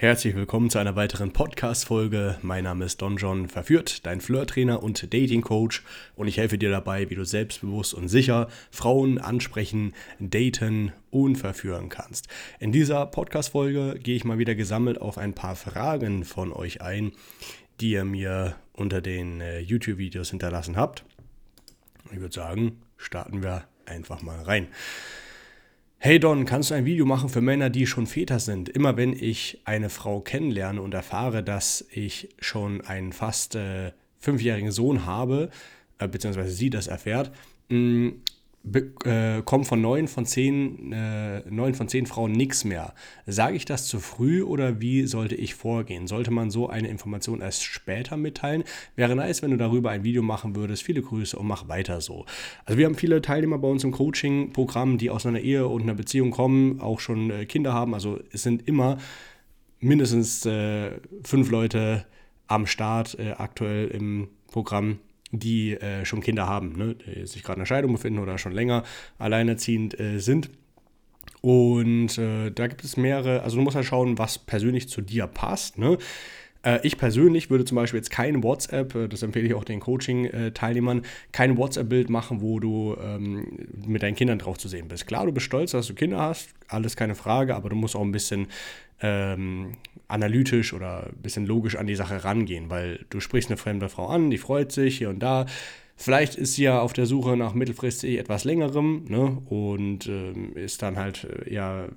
Herzlich willkommen zu einer weiteren Podcast-Folge. Mein Name ist Don John Verführt, dein Flirt-Trainer und Dating-Coach und ich helfe dir dabei, wie du selbstbewusst und sicher Frauen ansprechen, daten und verführen kannst. In dieser Podcast-Folge gehe ich mal wieder gesammelt auf ein paar Fragen von euch ein, die ihr mir unter den äh, YouTube-Videos hinterlassen habt. Ich würde sagen, starten wir einfach mal rein. Hey Don, kannst du ein Video machen für Männer, die schon Väter sind? Immer wenn ich eine Frau kennenlerne und erfahre, dass ich schon einen fast äh, fünfjährigen Sohn habe, äh, beziehungsweise sie das erfährt, mh, mm, äh, von neun von zehn, äh, neun von zehn Frauen nichts mehr. Sage ich das zu früh oder wie sollte ich vorgehen? Sollte man so eine Information erst später mitteilen? Wäre nice, wenn du darüber ein Video machen würdest. Viele Grüße und mach weiter so. Also wir haben viele Teilnehmer bei uns im Coaching-Programm, die aus einer Ehe und einer Beziehung kommen, auch schon äh, Kinder haben. Also es sind immer mindestens äh, fünf Leute am Start äh, aktuell im Programm die äh, schon Kinder haben, ne? die sich gerade in der Scheidung befinden oder schon länger alleinerziehend äh, sind. Und äh, da gibt es mehrere, also du musst halt schauen, was persönlich zu dir passt. Ne? Äh, ich persönlich würde zum Beispiel jetzt kein WhatsApp, äh, das empfehle ich auch den Coaching-Teilnehmern, kein WhatsApp-Bild machen, wo du ähm, mit deinen Kindern drauf zu sehen bist. Klar, du bist stolz, dass du Kinder hast, alles keine Frage, aber du musst auch ein bisschen ähm, analytisch oder ein bisschen logisch an die Sache rangehen, weil du sprichst eine fremde Frau an, die freut sich hier und da. Vielleicht ist sie ja auf der Suche nach mittelfristig etwas längerem ne, und ähm, ist dann halt äh, ja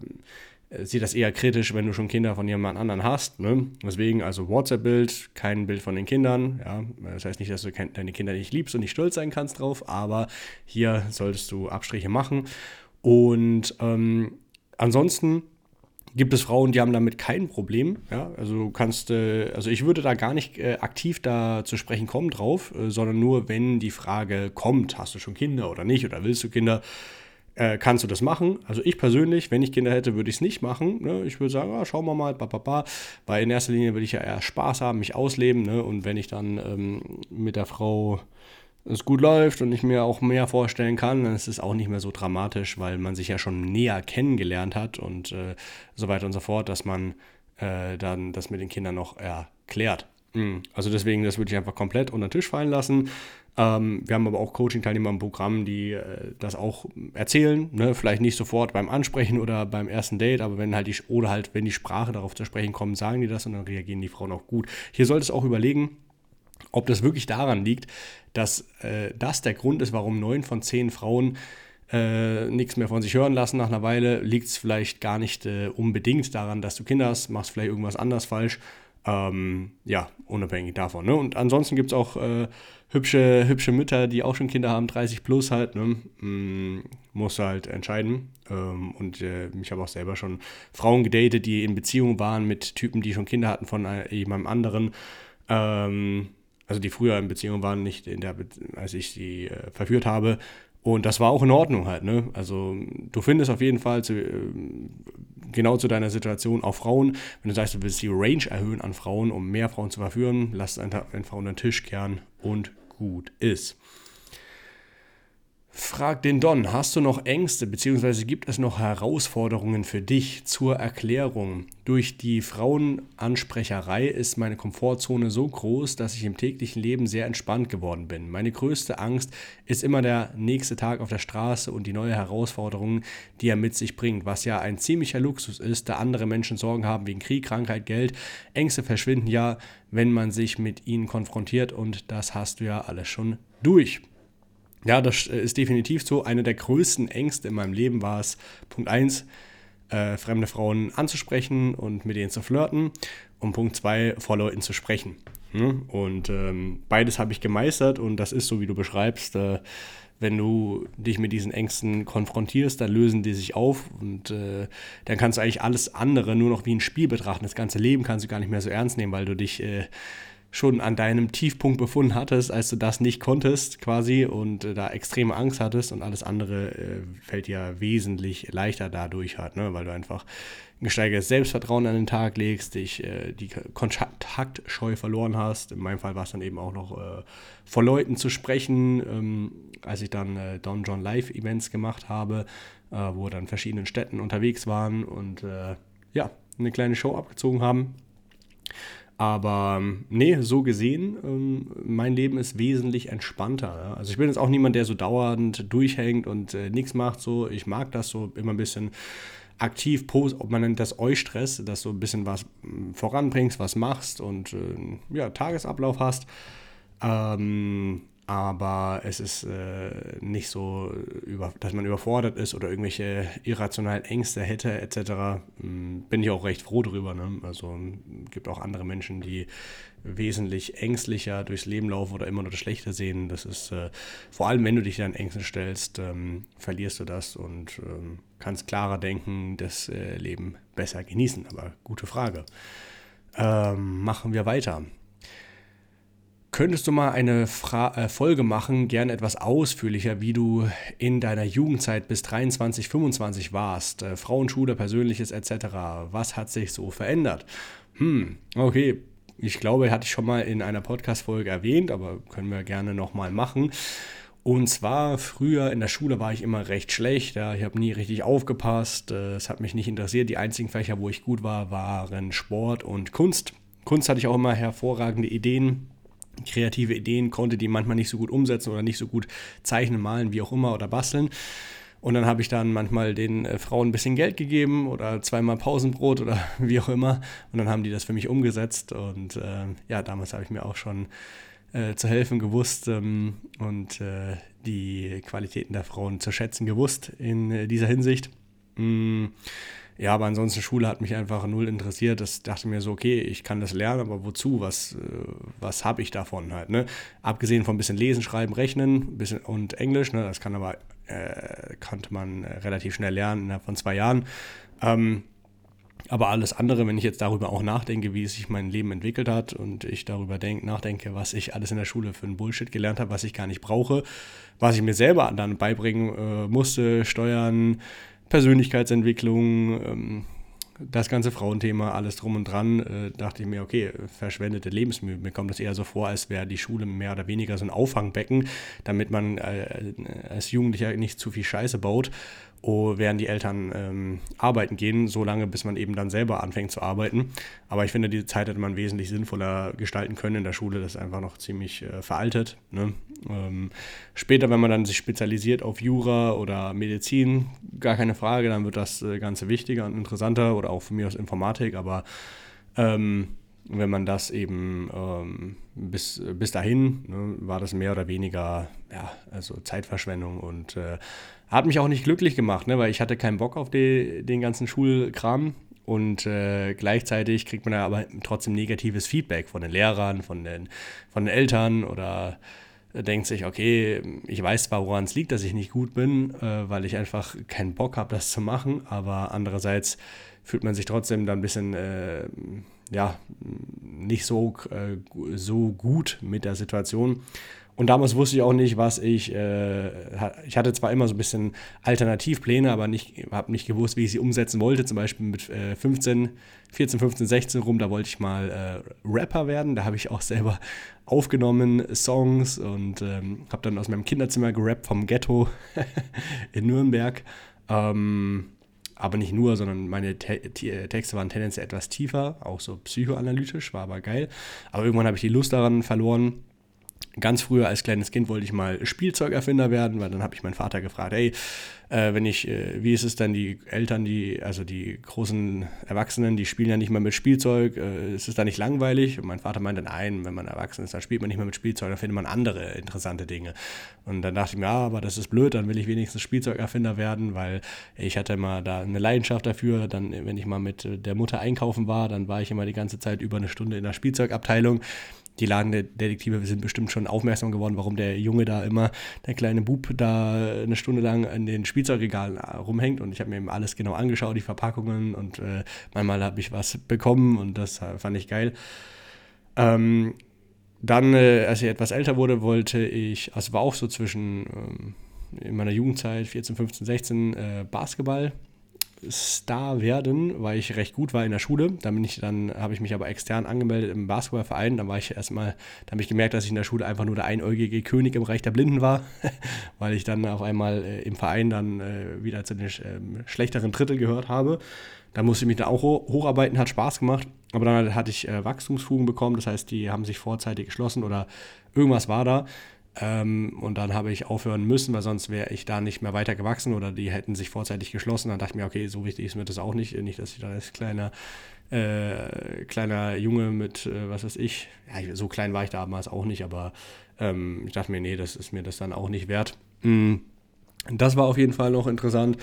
äh, sieht das eher kritisch, wenn du schon Kinder von jemand anderen hast. Ne? Deswegen also WhatsApp-Bild, kein Bild von den Kindern. Ja? Das heißt nicht, dass du deine Kinder nicht liebst und nicht stolz sein kannst drauf, aber hier solltest du Abstriche machen. Und ähm, ansonsten gibt es Frauen, die haben damit kein Problem. Ja? Also du kannst, äh, also ich würde da gar nicht äh, aktiv da zu sprechen kommen drauf, äh, sondern nur, wenn die Frage kommt, hast du schon Kinder oder nicht oder willst du Kinder, äh, kannst du das machen. Also ich persönlich, wenn ich Kinder hätte, würde ich es nicht machen. Ne? Ich würde sagen, ah, schauen wir mal, ba, weil in erster Linie würde ich ja eher Spaß haben, mich ausleben. Ne? Und wenn ich dann ähm, mit der Frau es gut läuft und ich mir auch mehr vorstellen kann, dann ist es auch nicht mehr so dramatisch, weil man sich ja schon näher kennengelernt hat und äh, so weiter und so fort, dass man äh, dann das mit den Kindern noch erklärt. Mhm. Also deswegen, das würde ich einfach komplett unter den Tisch fallen lassen. Ähm, wir haben aber auch Coaching-Teilnehmer im Programm, die äh, das auch erzählen. Ne? Vielleicht nicht sofort beim Ansprechen oder beim ersten Date, aber wenn halt die, oder halt, wenn die Sprache darauf zu sprechen kommt, sagen die das und dann reagieren die Frauen auch gut. Hier sollte es auch überlegen, ob das wirklich daran liegt, dass äh, das der Grund ist, warum neun von zehn Frauen äh, nichts mehr von sich hören lassen nach einer Weile, liegt es vielleicht gar nicht äh, unbedingt daran, dass du Kinder hast, machst vielleicht irgendwas anders falsch. Ähm, ja, unabhängig davon. Ne? Und ansonsten gibt es auch äh, hübsche, hübsche Mütter, die auch schon Kinder haben, 30 plus halt. Ne? Mm, musst du halt entscheiden. Ähm, und äh, ich habe auch selber schon Frauen gedatet, die in Beziehung waren mit Typen, die schon Kinder hatten von äh, jemandem anderen. Ähm, also die früher in Beziehung waren, nicht in der, Be als ich sie äh, verführt habe. Und das war auch in Ordnung halt, ne? Also du findest auf jeden Fall zu, äh, genau zu deiner Situation auch Frauen. Wenn du sagst, du willst die Range erhöhen an Frauen, um mehr Frauen zu verführen, lass einfach unter den Tisch kehren und gut ist. Frag den Don, hast du noch Ängste bzw. gibt es noch Herausforderungen für dich zur Erklärung? Durch die Frauenansprecherei ist meine Komfortzone so groß, dass ich im täglichen Leben sehr entspannt geworden bin. Meine größte Angst ist immer der nächste Tag auf der Straße und die neue Herausforderung, die er mit sich bringt, was ja ein ziemlicher Luxus ist, da andere Menschen Sorgen haben wegen Krieg, Krankheit, Geld. Ängste verschwinden ja, wenn man sich mit ihnen konfrontiert und das hast du ja alles schon durch. Ja, das äh, ist definitiv so. Eine der größten Ängste in meinem Leben war es, Punkt 1, äh, fremde Frauen anzusprechen und mit denen zu flirten und Punkt 2, vor Leuten zu sprechen. Hm? Und ähm, beides habe ich gemeistert und das ist so, wie du beschreibst. Äh, wenn du dich mit diesen Ängsten konfrontierst, dann lösen die sich auf und äh, dann kannst du eigentlich alles andere nur noch wie ein Spiel betrachten. Das ganze Leben kannst du gar nicht mehr so ernst nehmen, weil du dich äh, schon an deinem Tiefpunkt befunden hattest, als du das nicht konntest quasi und äh, da extreme Angst hattest und alles andere äh, fällt dir wesentlich leichter dadurch halt, ne? weil du einfach ein gesteigertes Selbstvertrauen an den Tag legst, dich äh, die Kontaktscheu verloren hast. In meinem Fall war es dann eben auch noch äh, vor Leuten zu sprechen, ähm, als ich dann äh, Don John Live Events gemacht habe, äh, wo dann verschiedenen Städten unterwegs waren und ja, eine kleine Show abgezogen haben. Aber ähm, nee, so gesehen, ähm, mein Leben ist wesentlich entspannter. Also ich bin jetzt auch niemand, der so dauernd durchhängt und äh, nichts macht. So, ich mag das so immer ein bisschen aktiv, ob man nennt das Eustress, dass du ein bisschen was hm, voranbringst, was machst und äh, ja, Tagesablauf hast. Ähm, aber es ist äh, nicht so, über, dass man überfordert ist oder irgendwelche irrationalen Ängste hätte etc. Ähm, bin ich auch recht froh drüber. Ne? Also gibt auch andere Menschen, die wesentlich ängstlicher durchs Leben laufen oder immer nur das Schlechte sehen. Das ist äh, vor allem, wenn du dich dann Ängsten stellst, ähm, verlierst du das und ähm, kannst klarer denken, das äh, Leben besser genießen. Aber gute Frage. Ähm, machen wir weiter. Könntest du mal eine Fra äh, Folge machen, gerne etwas ausführlicher, wie du in deiner Jugendzeit bis 23, 25 warst? Äh, Frauenschule, Persönliches etc. Was hat sich so verändert? Hm, okay. Ich glaube, hatte ich schon mal in einer Podcast-Folge erwähnt, aber können wir gerne nochmal machen. Und zwar früher in der Schule war ich immer recht schlecht. Ja, ich habe nie richtig aufgepasst. Äh, es hat mich nicht interessiert. Die einzigen Fächer, wo ich gut war, waren Sport und Kunst. Kunst hatte ich auch immer hervorragende Ideen kreative Ideen konnte, die manchmal nicht so gut umsetzen oder nicht so gut zeichnen, malen, wie auch immer oder basteln. Und dann habe ich dann manchmal den äh, Frauen ein bisschen Geld gegeben oder zweimal Pausenbrot oder wie auch immer. Und dann haben die das für mich umgesetzt. Und äh, ja, damals habe ich mir auch schon äh, zu helfen gewusst ähm, und äh, die Qualitäten der Frauen zu schätzen gewusst in äh, dieser Hinsicht. Mm. Ja, aber ansonsten Schule hat mich einfach null interessiert. Das dachte mir so, okay, ich kann das lernen, aber wozu? Was, äh, was habe ich davon halt? Ne? Abgesehen von ein bisschen Lesen, Schreiben, Rechnen bisschen, und Englisch, ne? das kann aber, äh, konnte man relativ schnell lernen innerhalb von zwei Jahren. Ähm, aber alles andere, wenn ich jetzt darüber auch nachdenke, wie sich mein Leben entwickelt hat und ich darüber denk, nachdenke, was ich alles in der Schule für ein Bullshit gelernt habe, was ich gar nicht brauche, was ich mir selber dann beibringen äh, musste, Steuern, Persönlichkeitsentwicklung, ähm, das ganze Frauenthema, alles drum und dran, äh, dachte ich mir, okay, verschwendete Lebensmühe. Mir kommt das eher so vor, als wäre die Schule mehr oder weniger so ein Auffangbecken, damit man äh, als Jugendlicher nicht zu viel Scheiße baut oh, während die Eltern ähm, arbeiten gehen, so lange, bis man eben dann selber anfängt zu arbeiten. Aber ich finde, diese Zeit hätte man wesentlich sinnvoller gestalten können in der Schule. Das ist einfach noch ziemlich äh, veraltet. Ne? Ähm, später, wenn man dann sich spezialisiert auf Jura oder Medizin, gar keine Frage, dann wird das äh, Ganze wichtiger und interessanter oder auch für mich aus Informatik. Aber ähm, wenn man das eben ähm, bis, bis dahin ne, war das mehr oder weniger ja, also Zeitverschwendung und äh, hat mich auch nicht glücklich gemacht, ne, weil ich hatte keinen Bock auf die, den ganzen Schulkram und äh, gleichzeitig kriegt man da aber trotzdem negatives Feedback von den Lehrern, von den, von den Eltern oder denkt sich, okay, ich weiß zwar, woran es liegt, dass ich nicht gut bin, äh, weil ich einfach keinen Bock habe, das zu machen, aber andererseits fühlt man sich trotzdem dann ein bisschen äh, ja, nicht so, äh, so gut mit der Situation. Und damals wusste ich auch nicht, was ich. Äh, ich hatte zwar immer so ein bisschen Alternativpläne, aber nicht, habe nicht gewusst, wie ich sie umsetzen wollte. Zum Beispiel mit äh, 15, 14, 15, 16 rum, da wollte ich mal äh, Rapper werden. Da habe ich auch selber aufgenommen Songs und ähm, habe dann aus meinem Kinderzimmer gerappt vom Ghetto in Nürnberg. Ähm, aber nicht nur, sondern meine Te Texte waren tendenziell etwas tiefer, auch so psychoanalytisch, war aber geil. Aber irgendwann habe ich die Lust daran verloren ganz früher als kleines Kind wollte ich mal Spielzeugerfinder werden, weil dann habe ich meinen Vater gefragt, hey, äh, wenn ich, äh, wie ist es denn, die Eltern, die, also die großen Erwachsenen, die spielen ja nicht mehr mit Spielzeug, äh, ist es da nicht langweilig? Und mein Vater meinte, nein, wenn man erwachsen ist, dann spielt man nicht mehr mit Spielzeug, dann findet man andere interessante Dinge. Und dann dachte ich mir, ja, aber das ist blöd, dann will ich wenigstens Spielzeugerfinder werden, weil ich hatte immer da eine Leidenschaft dafür, dann, wenn ich mal mit der Mutter einkaufen war, dann war ich immer die ganze Zeit über eine Stunde in der Spielzeugabteilung die Ladendetektive sind bestimmt schon aufmerksam geworden, warum der Junge da immer, der kleine Bub, da eine Stunde lang in den Spielzeugregalen rumhängt. Und ich habe mir eben alles genau angeschaut, die Verpackungen. Und äh, manchmal habe ich was bekommen und das fand ich geil. Ähm, dann, äh, als ich etwas älter wurde, wollte ich, also war auch so zwischen ähm, in meiner Jugendzeit, 14, 15, 16, äh, Basketball Star werden, weil ich recht gut war in der Schule. Dann bin ich dann, habe ich mich aber extern angemeldet im Basketballverein. Dann war ich erstmal, da habe ich gemerkt, dass ich in der Schule einfach nur der einäugige König im Reich der Blinden war, weil ich dann auf einmal äh, im Verein dann äh, wieder zu den äh, schlechteren Drittel gehört habe. Da musste ich mich dann auch hocharbeiten, hat Spaß gemacht. Aber dann hatte ich äh, Wachstumsfugen bekommen, das heißt, die haben sich vorzeitig geschlossen oder irgendwas war da. Ähm, und dann habe ich aufhören müssen, weil sonst wäre ich da nicht mehr weiter gewachsen oder die hätten sich vorzeitig geschlossen. Dann dachte ich mir, okay, so wichtig ist mir das auch nicht. Nicht, dass ich da als kleiner, äh, kleiner Junge mit, äh, was weiß ich, ja, so klein war ich damals auch nicht, aber ähm, ich dachte mir, nee, das ist mir das dann auch nicht wert. Mhm. Das war auf jeden Fall noch interessant.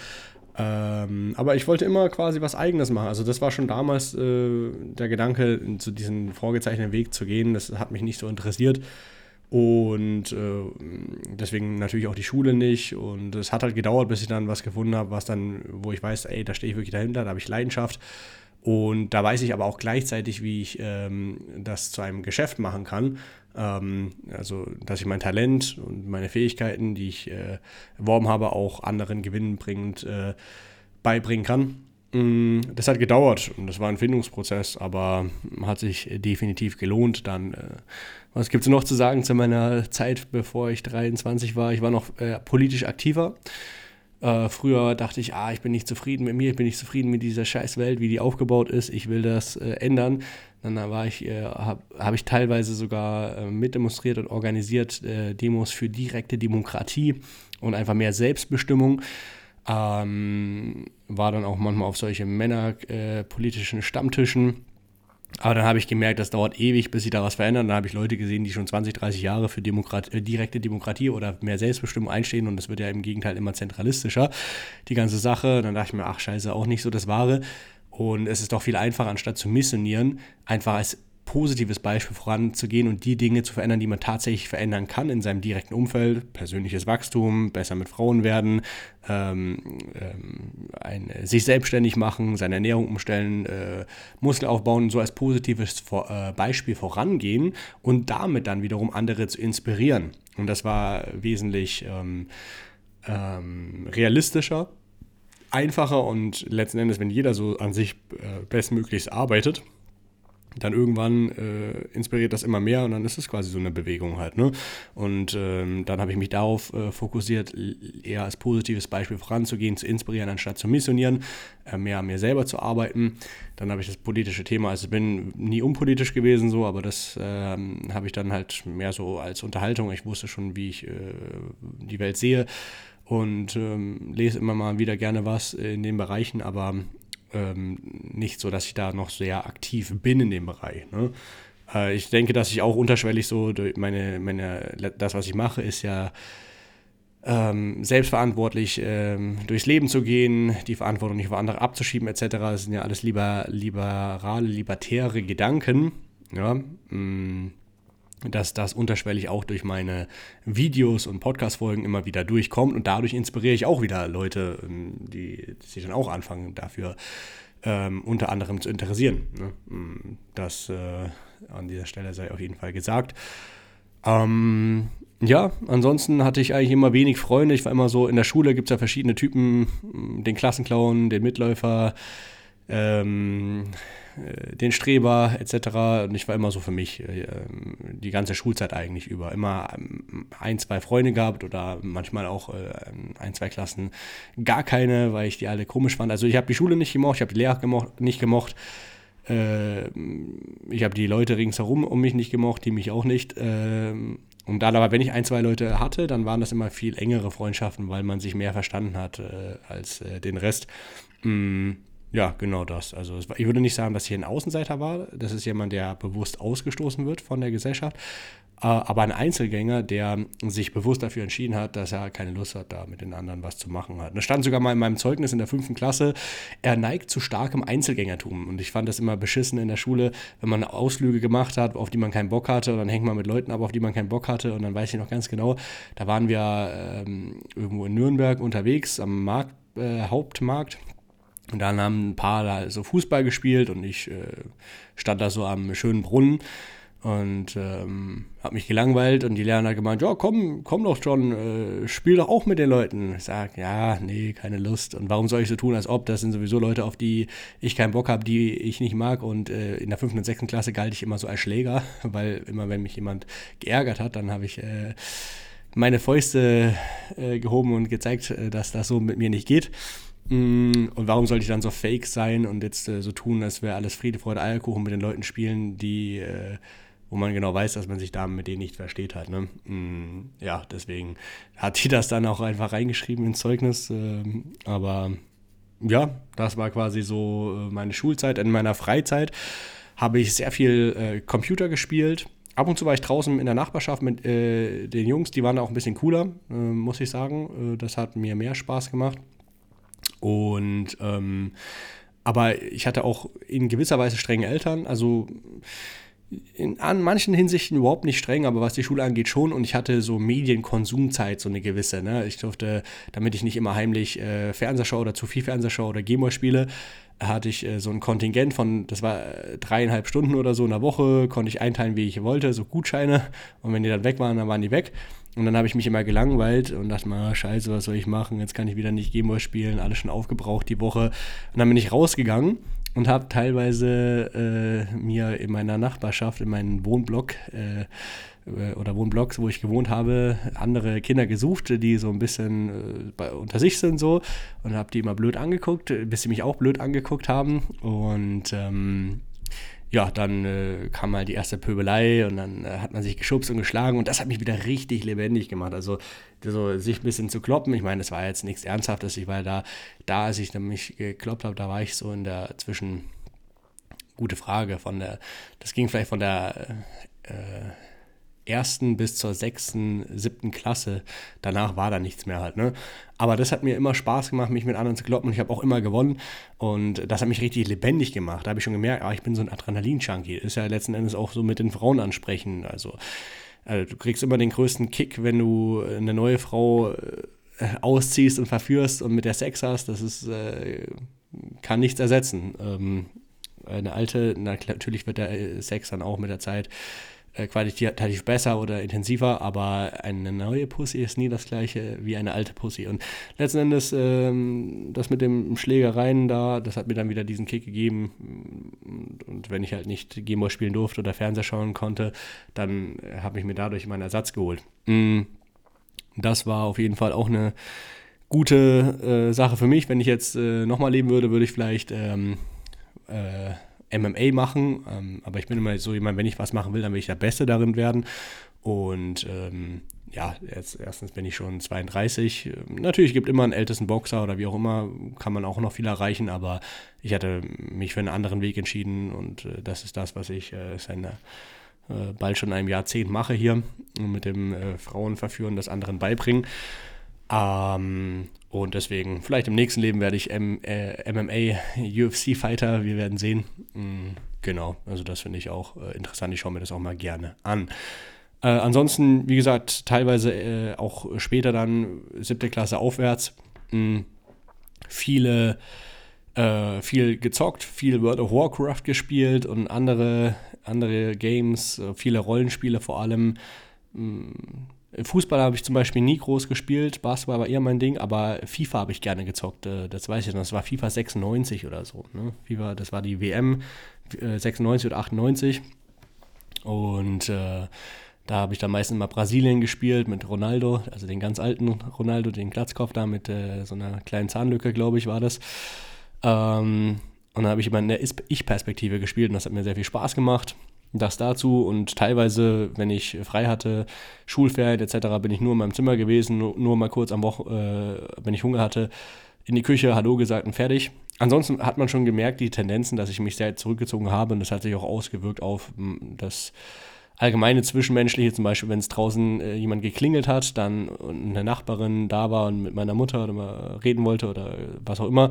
Ähm, aber ich wollte immer quasi was Eigenes machen. Also das war schon damals äh, der Gedanke, zu diesem vorgezeichneten Weg zu gehen. Das hat mich nicht so interessiert. Und äh, deswegen natürlich auch die Schule nicht. Und es hat halt gedauert, bis ich dann was gefunden habe, was dann, wo ich weiß, ey, da stehe ich wirklich dahinter, da habe ich Leidenschaft. Und da weiß ich aber auch gleichzeitig, wie ich ähm, das zu einem Geschäft machen kann. Ähm, also, dass ich mein Talent und meine Fähigkeiten, die ich äh, erworben habe, auch anderen gewinnbringend äh, beibringen kann. Mm, das hat gedauert und das war ein Findungsprozess, aber hat sich definitiv gelohnt. Dann, äh, was gibt es noch zu sagen zu meiner Zeit, bevor ich 23 war? Ich war noch äh, politisch aktiver. Äh, früher dachte ich, ah, ich bin nicht zufrieden mit mir, ich bin nicht zufrieden mit dieser Scheißwelt, wie die aufgebaut ist, ich will das äh, ändern. Dann war ich, äh, habe hab ich teilweise sogar äh, mitdemonstriert und organisiert äh, Demos für direkte Demokratie und einfach mehr Selbstbestimmung. Ähm, war dann auch manchmal auf solche männerpolitischen Stammtischen aber dann habe ich gemerkt, das dauert ewig, bis sich da was verändert. Dann habe ich Leute gesehen, die schon 20, 30 Jahre für Demokrat äh, direkte Demokratie oder mehr Selbstbestimmung einstehen und das wird ja im Gegenteil immer zentralistischer, die ganze Sache. Dann dachte ich mir, ach scheiße, auch nicht so das Wahre. Und es ist doch viel einfacher, anstatt zu missionieren, einfach als positives Beispiel voranzugehen und die Dinge zu verändern, die man tatsächlich verändern kann in seinem direkten Umfeld. Persönliches Wachstum, besser mit Frauen werden, ähm, ähm, ein, sich selbstständig machen, seine Ernährung umstellen, äh, Muskel aufbauen, so als positives vor, äh, Beispiel vorangehen und damit dann wiederum andere zu inspirieren. Und das war wesentlich ähm, ähm realistischer, einfacher und letzten Endes, wenn jeder so an sich äh, bestmöglichst arbeitet, dann irgendwann äh, inspiriert das immer mehr und dann ist es quasi so eine Bewegung halt. Ne? Und ähm, dann habe ich mich darauf äh, fokussiert, eher als positives Beispiel voranzugehen, zu inspirieren, anstatt zu missionieren, äh, mehr an mir selber zu arbeiten. Dann habe ich das politische Thema, also ich bin nie unpolitisch gewesen so, aber das ähm, habe ich dann halt mehr so als Unterhaltung. Ich wusste schon, wie ich äh, die Welt sehe und ähm, lese immer mal wieder gerne was in den Bereichen, aber ähm, nicht so, dass ich da noch sehr aktiv bin in dem Bereich. Ne? Äh, ich denke, dass ich auch unterschwellig so meine, meine, das, was ich mache, ist ja ähm, selbstverantwortlich ähm, durchs Leben zu gehen, die Verantwortung nicht auf andere abzuschieben, etc. Das sind ja alles lieber, liberale, libertäre Gedanken. Ja, mh, mm dass das unterschwellig auch durch meine Videos und Podcast-Folgen immer wieder durchkommt und dadurch inspiriere ich auch wieder Leute, ähm, die, sich dann auch anfangen, dafür ähm, unter anderem zu interessieren. Ne? Mm, das äh, an dieser Stelle sei auf jeden Fall gesagt. Ähm, ja, ansonsten hatte ich eigentlich immer wenig Freunde. Ich war immer so, in der Schule gibt es ja verschiedene Typen, den Klassenclown, den Mitläufer, ähm, äh, den Streber etc. Und ich war immer so für mich äh, die ganze Schulzeit eigentlich über. Immer ähm, ein, zwei Freunde gehabt oder manchmal auch äh, ein, zwei Klassen gar keine, weil ich die alle komisch fand. Also ich habe die Schule nicht gemocht, ich habe die Lehrer gemocht, nicht gemocht. ich habe die Leute ringsherum um mich nicht gemocht, die mich auch nicht. und dann aber, wenn ich ein, zwei Leute hatte, dann waren das immer viel engere Freundschaften, weil man sich mehr verstanden hat als den Rest. Mm. Ja, genau das. Also ich würde nicht sagen, dass hier ein Außenseiter war. Das ist jemand, der bewusst ausgestoßen wird von der Gesellschaft. Äh, aber ein Einzelgänger, der sich bewusst dafür entschieden hat, dass er keine Lust hat, da mit den anderen was zu machen hat. Da stand sogar mal in meinem Zeugnis in der fünften Klasse, er neigt zu starkem Einzelgängertum. Und ich fand das immer beschissen in der Schule, wenn man Ausflüge gemacht hat, auf die man keinen Bock hatte. Und dann hängt man mit Leuten ab, auf die man keinen Bock hatte. Und dann weiß ich noch ganz genau, da waren wir ähm, irgendwo in Nürnberg unterwegs am Markt, äh, Hauptmarkt und dann haben ein paar da so Fußball gespielt und ich äh, stand da so am schönen Brunnen und ähm, habe mich gelangweilt und die Lehrerin hat gemeint, ja komm, komm doch schon, äh, spiel doch auch mit den Leuten. Ich sag, ja, nee, keine Lust. Und warum soll ich so tun, als ob? Das sind sowieso Leute, auf die ich keinen Bock habe, die ich nicht mag. Und äh, in der fünften und sechsten Klasse galt ich immer so als Schläger, weil immer wenn mich jemand geärgert hat, dann habe ich äh, meine Fäuste äh, gehoben und gezeigt, äh, dass das so mit mir nicht geht. Mm, und warum sollte ich dann so fake sein und jetzt äh, so tun, als wäre alles Friede, Freude, Eierkuchen mit den Leuten spielen, die, äh, wo man genau weiß, dass man sich da mit denen nicht versteht hat. Ne? Mm, ja, deswegen hat die das dann auch einfach reingeschrieben ins Zeugnis. Äh, aber ja, das war quasi so äh, meine Schulzeit. In meiner Freizeit habe ich sehr viel äh, Computer gespielt. Ab und zu war ich draußen in der Nachbarschaft mit äh, den Jungs, die waren auch ein bisschen cooler, muss ich sagen. Das hat mir mehr Spaß gemacht. Und ähm, aber ich hatte auch in gewisser Weise strenge Eltern. Also in an manchen Hinsichten überhaupt nicht streng, aber was die Schule angeht schon. Und ich hatte so Medienkonsumzeit, so eine gewisse. Ne? Ich durfte, damit ich nicht immer heimlich äh, Fernseher schaue oder zu viel Fernseher schaue oder Gameboy spiele, hatte ich äh, so ein Kontingent von, das war äh, dreieinhalb Stunden oder so in der Woche, konnte ich einteilen, wie ich wollte, so Gutscheine. Und wenn die dann weg waren, dann waren die weg. Und dann habe ich mich immer gelangweilt und dachte mal, scheiße, was soll ich machen? Jetzt kann ich wieder nicht Gameboy spielen, alles schon aufgebraucht die Woche. Und dann bin ich rausgegangen und habe teilweise äh, mir in meiner Nachbarschaft, in meinem Wohnblock äh, oder Wohnblocks, wo ich gewohnt habe, andere Kinder gesucht, die so ein bisschen äh, bei, unter sich sind so und habe die immer blöd angeguckt, bis sie mich auch blöd angeguckt haben und ähm, ja, dann äh, kam mal die erste Pöbelei und dann äh, hat man sich geschubst und geschlagen und das hat mich wieder richtig lebendig gemacht. Also so sich ein bisschen zu kloppen. Ich meine, das war jetzt nichts Ernsthaftes. Ich war da, da als ich mich gekloppt habe, da war ich so in der zwischen gute Frage von der, das ging vielleicht von der äh, ersten bis zur sechsten, siebten Klasse. Danach war da nichts mehr halt, ne? Aber das hat mir immer Spaß gemacht, mich mit anderen zu kloppen und ich habe auch immer gewonnen und das hat mich richtig lebendig gemacht. Da habe ich schon gemerkt, ah, ich bin so ein Adrenalin-Junkie. Ist ja letzten Endes auch so mit den Frauen ansprechen. Also, also du kriegst immer den größten Kick, wenn du eine neue Frau äh, ausziehst und verführst und mit der Sex hast. Das ist, äh, kann nichts ersetzen. Ähm, eine alte, natürlich wird der Sex dann auch mit der Zeit äh, qualitativ besser oder intensiver, aber eine neue Pussy ist nie das gleiche wie eine alte Pussy. Und letzten Endes, ähm, das mit dem Schlägereien da, das hat mir dann wieder diesen Kick gegeben. Und wenn ich halt nicht Gameboy spielen durfte oder Fernseher schauen konnte, dann habe ich mir dadurch meinen Ersatz geholt. Mm, das war auf jeden Fall auch eine gute äh, Sache für mich. Wenn ich jetzt äh, nochmal leben würde, würde ich vielleicht ähm, äh, MMA machen, ähm, aber ich bin immer so jemand, wenn ich was machen will, dann will ich der Beste darin werden. Und ähm, ja, jetzt, erstens bin ich schon 32. Natürlich gibt immer einen ältesten Boxer oder wie auch immer, kann man auch noch viel erreichen, aber ich hatte mich für einen anderen Weg entschieden und äh, das ist das, was ich äh, seit äh, bald schon einem Jahrzehnt mache hier, mit dem äh, Frauen verführen, das anderen beibringen. Ähm, und deswegen, vielleicht im nächsten Leben werde ich M äh, MMA, UFC-Fighter, wir werden sehen. Mhm, genau, also das finde ich auch äh, interessant. Ich schaue mir das auch mal gerne an. Äh, ansonsten, wie gesagt, teilweise äh, auch später dann siebte Klasse aufwärts. Mh, viele, äh, viel gezockt, viel World of Warcraft gespielt und andere, andere Games, äh, viele Rollenspiele vor allem. Mh, Fußball habe ich zum Beispiel nie groß gespielt, Basketball war eher mein Ding, aber FIFA habe ich gerne gezockt. Äh, das weiß ich noch, das war FIFA 96 oder so. Ne? FIFA, das war die WM 96 äh, oder 98. Und äh, da habe ich dann meistens mal Brasilien gespielt mit Ronaldo, also den ganz alten Ronaldo, den Glatzkopf da mit äh, so einer kleinen Zahnlücke, glaube ich, war das. Ähm, und dann habe ich immer in der Ich-Perspektive gespielt und das hat mir sehr viel Spaß gemacht. Das dazu und teilweise, wenn ich frei hatte, Schulferien etc., bin ich nur in meinem Zimmer gewesen, nur, nur mal kurz am Woche, äh, wenn ich Hunger hatte, in die Küche, Hallo gesagt und fertig. Ansonsten hat man schon gemerkt, die Tendenzen, dass ich mich sehr zurückgezogen habe und das hat sich auch ausgewirkt auf das allgemeine Zwischenmenschliche, zum Beispiel, wenn es draußen äh, jemand geklingelt hat, dann eine Nachbarin da war und mit meiner Mutter oder mal reden wollte oder was auch immer,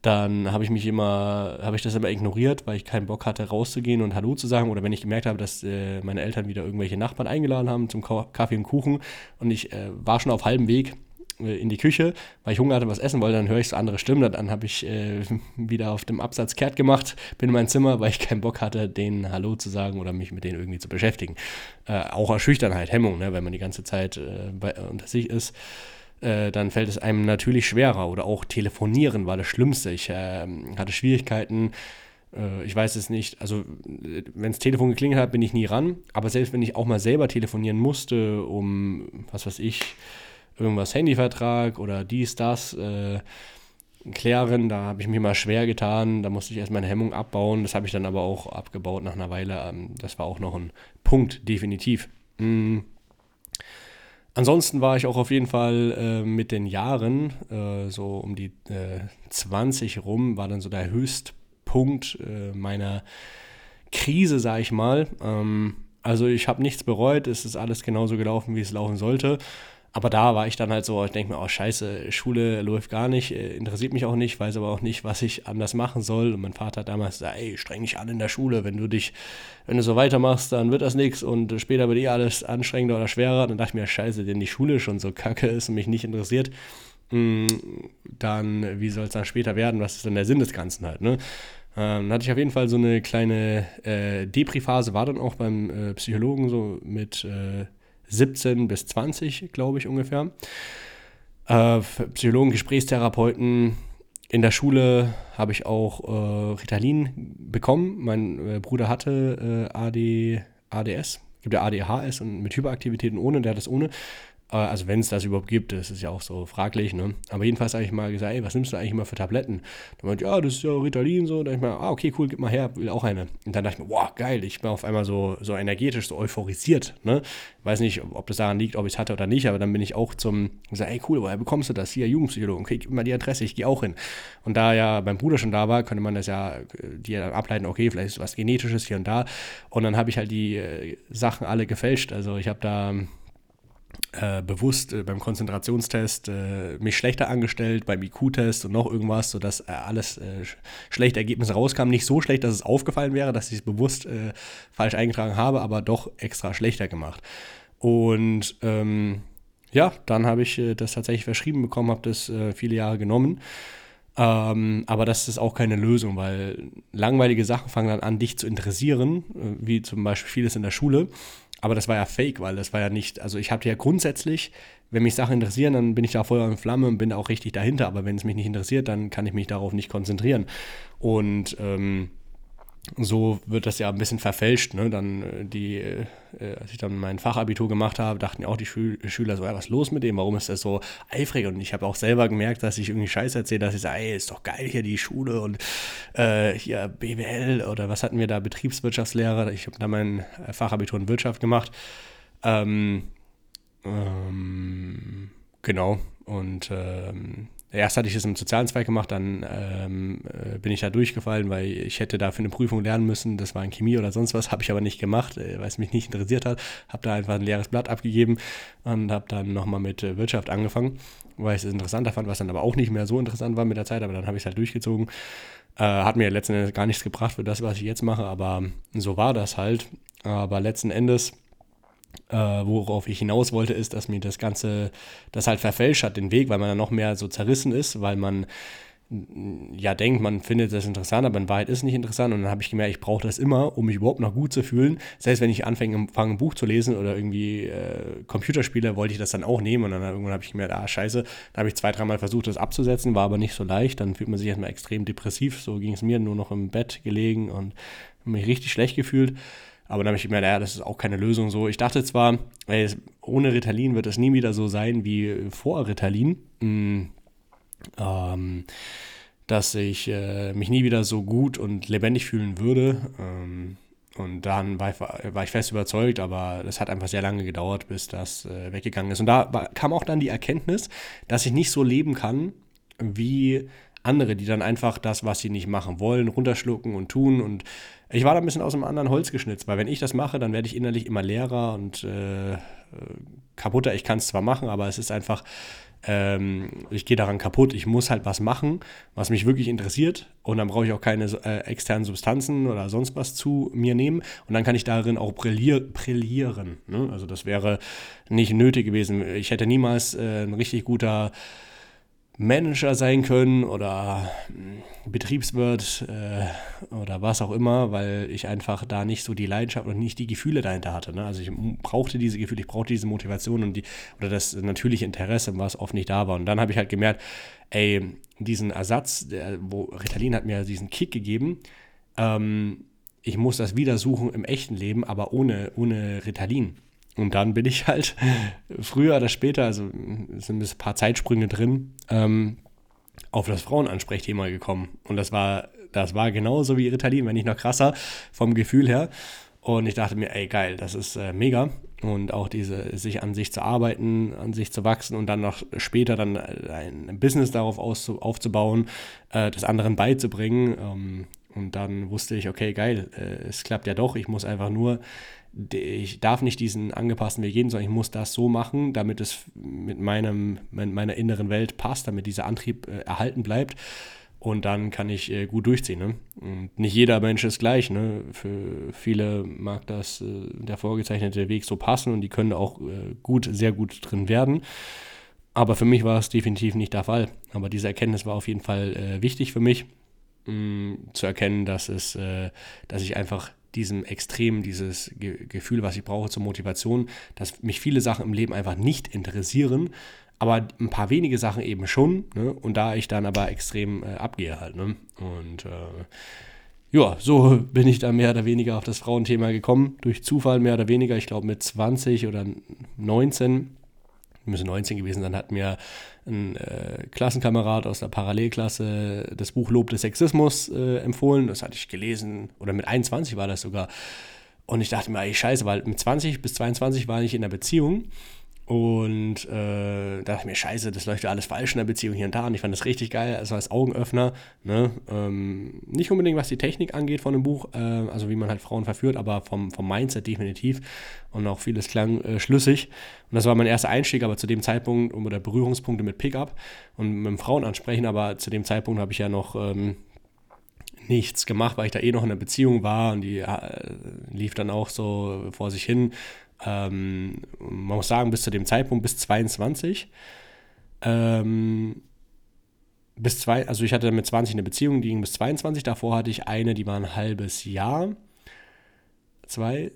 dann habe ich mich immer, habe ich das immer ignoriert, weil ich keinen Bock hatte, rauszugehen und Hallo zu sagen. Oder wenn ich gemerkt habe, dass äh, meine Eltern wieder irgendwelche Nachbarn eingeladen haben zum Kaffee und Kuchen und ich äh, war schon auf halbem Weg in die Küche, weil ich Hunger hatte, was essen wollte, dann höre ich so andere Stimmen. Dann habe ich äh, wieder auf dem Absatz kehrt gemacht, bin in mein Zimmer, weil ich keinen Bock hatte, denen Hallo zu sagen oder mich mit denen irgendwie zu beschäftigen. Äh, auch aus Schüchternheit, Hemmung, ne, wenn man die ganze Zeit äh, bei, unter sich ist. Äh, dann fällt es einem natürlich schwerer. Oder auch telefonieren war das Schlimmste. Ich äh, hatte Schwierigkeiten, äh, ich weiß es nicht, also wenn das Telefon geklingelt hat, bin ich nie ran. Aber selbst wenn ich auch mal selber telefonieren musste, um, was weiß ich, irgendwas Handyvertrag oder dies, das, äh, klären. Da habe ich mir mal schwer getan. Da musste ich erst meine Hemmung abbauen. Das habe ich dann aber auch abgebaut nach einer Weile. Ähm, das war auch noch ein Punkt, definitiv. Mhm. Ansonsten war ich auch auf jeden Fall äh, mit den Jahren, äh, so um die äh, 20 rum, war dann so der Höchstpunkt äh, meiner Krise, sage ich mal. Ähm, also ich habe nichts bereut, es ist alles genauso gelaufen, wie es laufen sollte. Aber da war ich dann halt so, ich denke mir, oh scheiße, Schule läuft gar nicht, äh, interessiert mich auch nicht, weiß aber auch nicht, was ich anders machen soll. Und mein Vater hat damals gesagt, ey, streng dich an in der Schule, wenn du dich, wenn du so weitermachst, dann wird das nichts und später wird eh alles anstrengender oder schwerer. Dann dachte ich mir, scheiße, denn die Schule schon so kacke ist und mich nicht interessiert, hm, dann wie soll es dann später werden? Was ist denn der Sinn des Ganzen halt, ne? Ähm, dann hatte ich auf jeden Fall so eine kleine äh, Depri-Phase, war dann auch beim äh, Psychologen so mit äh, 17 bis 20, glaube ich ungefähr. Äh, Psychologen, Gesprächstherapeuten. In der Schule habe ich auch äh, Ritalin bekommen. Mein äh, Bruder hatte äh, AD, ADS, gibt ja ADHS und mit Hyperaktivitäten ohne, der hat das ohne. Äh, also wenn es das überhaupt gibt, das ist ja auch so fraglich, ne? Aber jedenfalls habe ich mal gesagt, ey, was nimmst du eigentlich immer für Tabletten? Dann meinte ja, das ist ja Ritalin so. Dann ich mal, ah, okay, cool, gib mal her, will auch eine. Und dann dachte ich mir, wow, geil, ich bin auf einmal so, so energetisch, so euphorisiert, ne? Weiß nicht, ob das daran liegt, ob ich es hatte oder nicht, aber dann bin ich auch zum, gesagt, ey, cool, woher bekommst du das? Hier, Jugendpsychologe, okay, gib mal die Adresse, ich gehe auch hin. Und da ja mein Bruder schon da war, könnte man das ja, die dann ableiten, okay, vielleicht ist was Genetisches hier und da. Und dann habe ich halt die äh, Sachen alle gefälscht. Also ich habe da äh, bewusst äh, beim Konzentrationstest äh, mich schlechter angestellt, beim IQ-Test und noch irgendwas, sodass äh, alles äh, schlechte Ergebnisse rauskam. Nicht so schlecht, dass es aufgefallen wäre, dass ich es bewusst äh, falsch eingetragen habe, aber doch extra schlechter gemacht. Und ähm, ja, dann habe ich das tatsächlich verschrieben bekommen, habe das viele Jahre genommen. Ähm, aber das ist auch keine Lösung, weil langweilige Sachen fangen dann an, dich zu interessieren, wie zum Beispiel vieles in der Schule. Aber das war ja fake, weil das war ja nicht, also ich hatte ja grundsätzlich, wenn mich Sachen interessieren, dann bin ich da Feuer und Flamme und bin auch richtig dahinter. Aber wenn es mich nicht interessiert, dann kann ich mich darauf nicht konzentrieren. Und ähm, so wird das ja ein bisschen verfälscht. Ne? Dann äh, die, äh, als ich dann mein Fachabitur gemacht habe, dachten ja auch die Schül Schüler so, ja, was ist los mit dem? Warum ist das so eifrig? Und ich habe auch selber gemerkt, dass ich irgendwie Scheiße erzähle, dass ich sage, ey, ist doch geil hier die Schule und äh, hier BWL oder was hatten wir da, Betriebswirtschaftslehrer. Ich habe da mein Fachabitur in Wirtschaft gemacht. Ähm, ähm, genau. Und ähm, Erst hatte ich es im sozialen Zweig gemacht, dann ähm, äh, bin ich da durchgefallen, weil ich hätte da für eine Prüfung lernen müssen. Das war in Chemie oder sonst was, habe ich aber nicht gemacht, äh, weil es mich nicht interessiert hat. Habe da einfach ein leeres Blatt abgegeben und habe dann nochmal mit äh, Wirtschaft angefangen, weil ich es interessanter fand, was dann aber auch nicht mehr so interessant war mit der Zeit, aber dann habe ich es halt durchgezogen. Äh, hat mir letzten Endes gar nichts gebracht für das, was ich jetzt mache, aber so war das halt. Aber letzten Endes äh, worauf ich hinaus wollte, ist, dass mir das Ganze, das halt verfälscht hat, den Weg, weil man dann noch mehr so zerrissen ist, weil man mm, ja denkt, man findet das interessant, aber in Wahrheit ist es nicht interessant. Und dann habe ich gemerkt, ich brauche das immer, um mich überhaupt noch gut zu fühlen. Selbst wenn ich anfange, fange, ein Buch zu lesen oder irgendwie äh, Computerspiele, wollte ich das dann auch nehmen. Und dann irgendwann habe ich gemerkt, ah, scheiße. Dann habe ich zwei, dreimal versucht, das abzusetzen, war aber nicht so leicht. Dann fühlt man sich erstmal extrem depressiv. So ging es mir nur noch im Bett gelegen und mich richtig schlecht gefühlt. Aber dann habe ich gemerkt, naja, das ist auch keine Lösung so. Ich dachte zwar, ey, ohne Ritalin wird es nie wieder so sein wie vor Ritalin. Mhm. Ähm, dass ich äh, mich nie wieder so gut und lebendig fühlen würde. Ähm, und dann war ich, war ich, fest überzeugt, aber das hat einfach sehr lange gedauert, bis das äh, weggegangen ist. Und da war, kam auch dann die Erkenntnis, dass ich nicht so leben kann, wie andere, die dann einfach das, was sie nicht machen wollen, runterschlucken und tun. Und ich war da ein bisschen aus einem anderen Holz geschnitzt, weil wenn ich das mache, dann werde ich innerlich immer leerer und äh, kaputter. Ich kann es zwar machen, aber es ist einfach, ähm, ich gehe daran kaputt. Ich muss halt was machen, was mich wirklich interessiert. Und dann brauche ich auch keine äh, externen Substanzen oder sonst was zu mir nehmen. Und dann kann ich darin auch brillier brillieren. Ne? Also das wäre nicht nötig gewesen. Ich hätte niemals äh, ein richtig guter Manager sein können oder hm, Betriebswirt äh, oder was auch immer, weil ich einfach da nicht so die Leidenschaft und nicht die Gefühle dahinter hatte. Ne? Also ich brauchte diese Gefühle, ich brauchte diese Motivation und die oder das natürliche Interesse, was oft nicht da war. Und dann habe ich halt gemerkt, ey, diesen Ersatz, der, wo Ritalin hat mir diesen Kick gegeben, ähm, ich muss das wieder suchen im echten Leben, aber ohne, ohne Ritalin. Und dann bin ich halt früher oder später, also sind ein paar Zeitsprünge drin, ähm, auf das Frauenansprechthema gekommen. Und das war, das war genauso wie Ritalin, wenn nicht noch krasser vom Gefühl her. Und ich dachte mir, ey, geil, das ist äh, mega. Und auch diese, sich an sich zu arbeiten, an sich zu wachsen und dann noch später dann ein Business darauf aufzubauen, äh, das anderen beizubringen. Ähm, und dann wusste ich, okay, geil, äh, es klappt ja doch. Ich muss einfach nur, ich darf nicht diesen angepassten Weg gehen, sondern ich muss das so machen, damit es mit, meinem, mit meiner inneren Welt passt, damit dieser Antrieb äh, erhalten bleibt und dann kann ich äh, gut durchziehen. Ne? Und nicht jeder Mensch ist gleich. Ne? Für viele mag das äh, der vorgezeichnete Weg so passen und die können auch äh, gut, sehr gut drin werden. Aber für mich war es definitiv nicht der Fall. Aber diese Erkenntnis war auf jeden Fall äh, wichtig für mich, mh, mm, zu erkennen, dass es, äh, dass ich einfach diesem Extrem, dieses Ge Gefühl, was ich brauche zur Motivation, dass mich viele Sachen im Leben einfach nicht interessieren aber ein paar wenige Sachen eben schon. Ne? Und da ich dann aber extrem äh, abgehe halt. Ne? Und äh, ja, so bin ich da mehr oder weniger auf das Frauenthema gekommen. Durch Zufall mehr oder weniger. Ich glaube mit 20 oder 19 müssen 19 gewesen sein, hat mir ein äh, Klassenkamerad aus der Parallelklasse das Buch Lob des Sexismus äh, empfohlen. Das hatte ich gelesen, oder mit 21 war das sogar. Und ich dachte mir, ey, scheiße, weil mit 20 bis 22 war ich in einer Beziehung. Und äh, dachte ich mir, scheiße, das läuft ja alles falsch in der Beziehung hier und da. Und ich fand das richtig geil, also als Augenöffner. Ne? Ähm, nicht unbedingt, was die Technik angeht von dem Buch, äh, also wie man halt Frauen verführt, aber vom, vom Mindset definitiv. Und auch vieles klang äh, schlüssig. Und das war mein erster Einstieg, aber zu dem Zeitpunkt, oder Berührungspunkte mit Pickup und mit Frauen ansprechen, aber zu dem Zeitpunkt habe ich ja noch ähm, nichts gemacht, weil ich da eh noch in einer Beziehung war und die äh, lief dann auch so vor sich hin ähm, man muss sagen, bis zu dem Zeitpunkt, bis 22, ähm, bis zwei, also ich hatte mit 20 eine Beziehung, die ging bis 22, davor hatte ich eine, die war ein halbes Jahr. Zwei,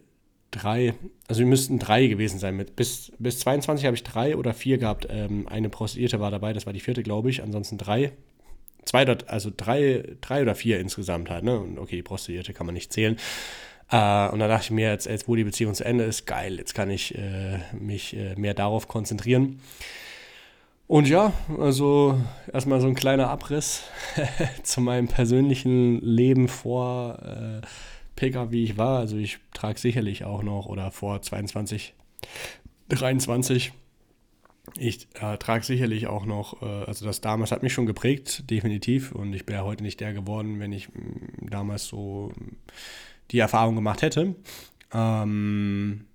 drei, also wir müssten drei gewesen sein. Mit, bis, bis 22 habe ich drei oder vier gehabt. Ähm, eine Prostituierte war dabei, das war die vierte, glaube ich. Ansonsten drei. Zwei, also drei, drei oder vier insgesamt halt, ne? Und okay, die Prostituierte kann man nicht zählen. Äh, und dann dachte ich mir, jetzt, jetzt wo die Beziehung zu Ende ist, geil, jetzt kann ich äh, mich äh, mehr darauf konzentrieren. Und ja, also erstmal so ein kleiner Abriss zu meinem persönlichen Leben vor äh, PK, wie ich war. Also ich trage sicherlich auch noch, oder vor 22, 23, ich äh, trage sicherlich auch noch, äh, also das damals hat mich schon geprägt, definitiv. Und ich ja heute nicht der geworden, wenn ich mh, damals so die Erfahrung gemacht hätte. Ähm,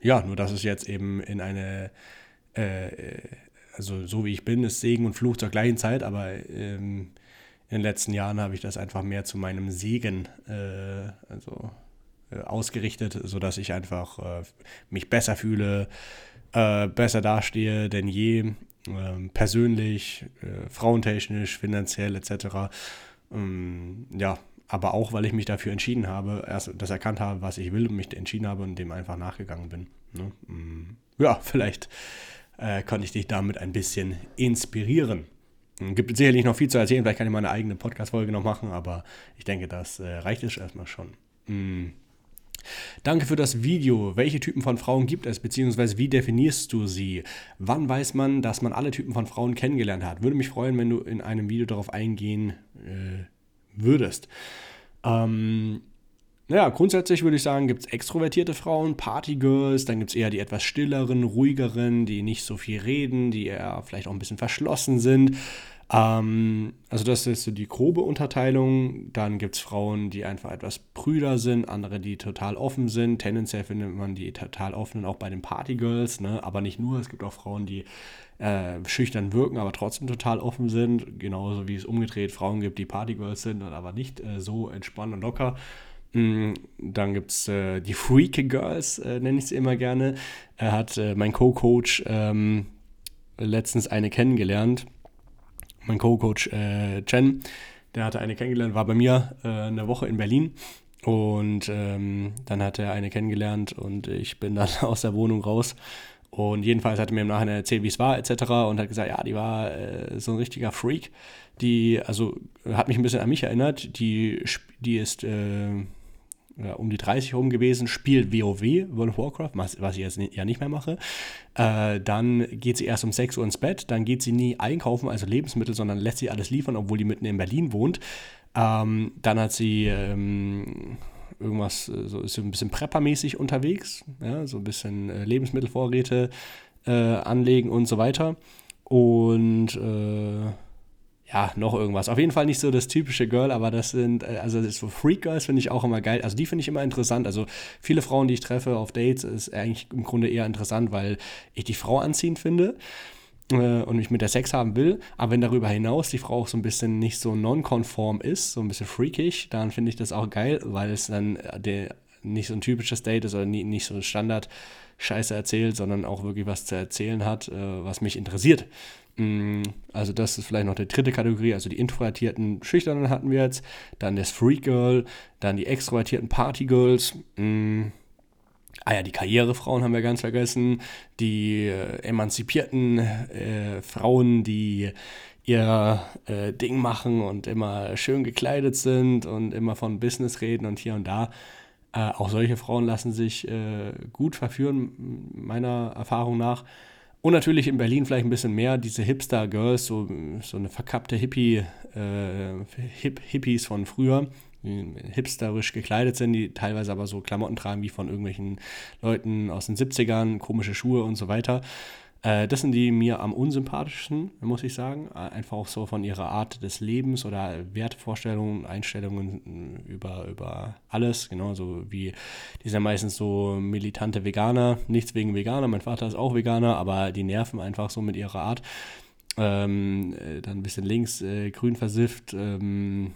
ja, nur dass es jetzt eben in eine, äh, also so wie ich bin, ist Segen und Fluch zur gleichen Zeit, aber ähm, in den letzten Jahren habe ich das einfach mehr zu meinem Segen äh, also, äh, ausgerichtet, sodass ich einfach äh, mich besser fühle, äh, besser dastehe denn je, ähm, persönlich, äh, frauentechnisch, finanziell etc. Ähm, ja, aber auch, weil ich mich dafür entschieden habe, erst das erkannt habe, was ich will und mich entschieden habe und dem einfach nachgegangen bin. Ne? Mm, ja, vielleicht äh, konnte ich dich damit ein bisschen inspirieren. Mm, gibt sicherlich noch viel zu erzählen, vielleicht kann ich mal eine eigene Podcast-Folge noch machen, aber ich denke, das äh, reicht es erstmal schon. Mm. Danke für das Video. Welche Typen von Frauen gibt es, beziehungsweise wie definierst du sie? Wann weiß man, dass man alle Typen von Frauen kennengelernt hat? Würde mich freuen, wenn du in einem Video darauf eingehen äh, würdest. Ähm, naja, grundsätzlich würde ich sagen, gibt es extrovertierte Frauen, Partygirls, dann gibt es eher die etwas stilleren, ruhigeren, die nicht so viel reden, die eher vielleicht auch ein bisschen verschlossen sind. Ähm, also das ist so die grobe Unterteilung. Dann gibt es Frauen, die einfach etwas prüder sind, andere, die total offen sind. Tendenziell findet man die total offenen auch bei den Partygirls, ne? aber nicht nur. Es gibt auch Frauen, die äh, schüchtern wirken, aber trotzdem total offen sind. Genauso wie es umgedreht Frauen gibt, die Partygirls sind, aber nicht äh, so entspannt und locker. Mm, dann gibt es äh, die Freak Girls, äh, nenne ich sie immer gerne. Er hat äh, mein Co-Coach ähm, letztens eine kennengelernt. Mein Co-Coach äh, Chen, der hatte eine kennengelernt, war bei mir äh, eine Woche in Berlin. Und ähm, dann hat er eine kennengelernt und ich bin dann aus der Wohnung raus und jedenfalls hat er mir im Nachhinein erzählt, wie es war, etc. Und hat gesagt, ja, die war äh, so ein richtiger Freak. Die, also hat mich ein bisschen an mich erinnert. Die, die ist, äh, äh, um die 30 herum gewesen, spielt WoW, World of Warcraft, was, was ich jetzt ja nicht mehr mache. Äh, dann geht sie erst um 6 Uhr ins Bett, dann geht sie nie einkaufen, also Lebensmittel, sondern lässt sie alles liefern, obwohl die mitten in Berlin wohnt. Ähm, dann hat sie ähm, irgendwas, äh, so ist sie ein bisschen preppermäßig unterwegs, ja, so ein bisschen äh, Lebensmittelvorräte äh, anlegen und so weiter. Und äh, ja, noch irgendwas. Auf jeden Fall nicht so das typische Girl, aber das sind, äh, also das so Freak Girls finde ich auch immer geil. Also die finde ich immer interessant. Also viele Frauen, die ich treffe auf Dates, ist eigentlich im Grunde eher interessant, weil ich die Frau anziehend finde äh, und ich mit der Sex haben will. Aber wenn darüber hinaus die Frau auch so ein bisschen nicht so nonkonform ist, so ein bisschen freakig, dann finde ich das auch geil, weil es dann äh, der, nicht so ein typisches Date ist oder nie, nicht so ein Standard. Scheiße erzählt, sondern auch wirklich was zu erzählen hat, äh, was mich interessiert. Mm, also das ist vielleicht noch die dritte Kategorie, also die introvertierten Schüchternen hatten wir jetzt, dann das Freak Girl, dann die extrovertierten Party Girls, mm, ah ja, die Karrierefrauen haben wir ganz vergessen, die äh, emanzipierten äh, Frauen, die ihr äh, Ding machen und immer schön gekleidet sind und immer von Business reden und hier und da. Äh, auch solche Frauen lassen sich äh, gut verführen, meiner Erfahrung nach. Und natürlich in Berlin vielleicht ein bisschen mehr diese Hipster-Girls, so, so eine verkappte Hippie, äh, Hip Hippies von früher, die hipsterisch gekleidet sind, die teilweise aber so Klamotten tragen wie von irgendwelchen Leuten aus den 70ern, komische Schuhe und so weiter. Äh, das sind die mir am unsympathischsten, muss ich sagen. Äh, einfach auch so von ihrer Art des Lebens oder Wertvorstellungen, Einstellungen äh, über, über alles. Genauso wie die sind meistens so militante Veganer. Nichts wegen Veganer, mein Vater ist auch Veganer, aber die nerven einfach so mit ihrer Art. Ähm, dann ein bisschen links, äh, grün versifft, ähm,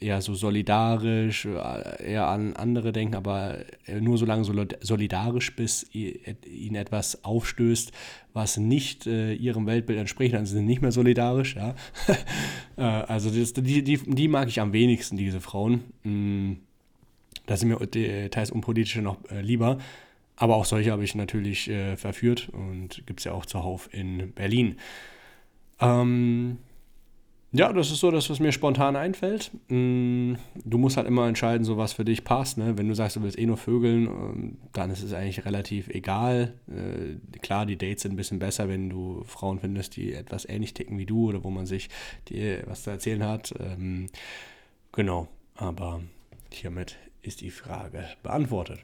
eher so solidarisch, äh, eher an andere denken, aber nur so lange solidarisch, bis ihnen etwas aufstößt, was nicht äh, ihrem Weltbild entspricht, dann sind sie nicht mehr solidarisch. Ja? Äh, also das, die, die, die mag ich am wenigsten, diese Frauen. Mm, da sind mir teils unpolitische noch äh, lieber. Aber auch solche habe ich natürlich äh, verführt und gibt es ja auch zuhauf in Berlin. Ähm, ja, das ist so das, was mir spontan einfällt. Mm, du musst halt immer entscheiden, so was für dich passt. Ne? Wenn du sagst, du willst eh nur vögeln, ähm, dann ist es eigentlich relativ egal. Äh, klar, die Dates sind ein bisschen besser, wenn du Frauen findest, die etwas ähnlich ticken wie du oder wo man sich die, was zu erzählen hat. Ähm, genau, aber hiermit ist die Frage beantwortet.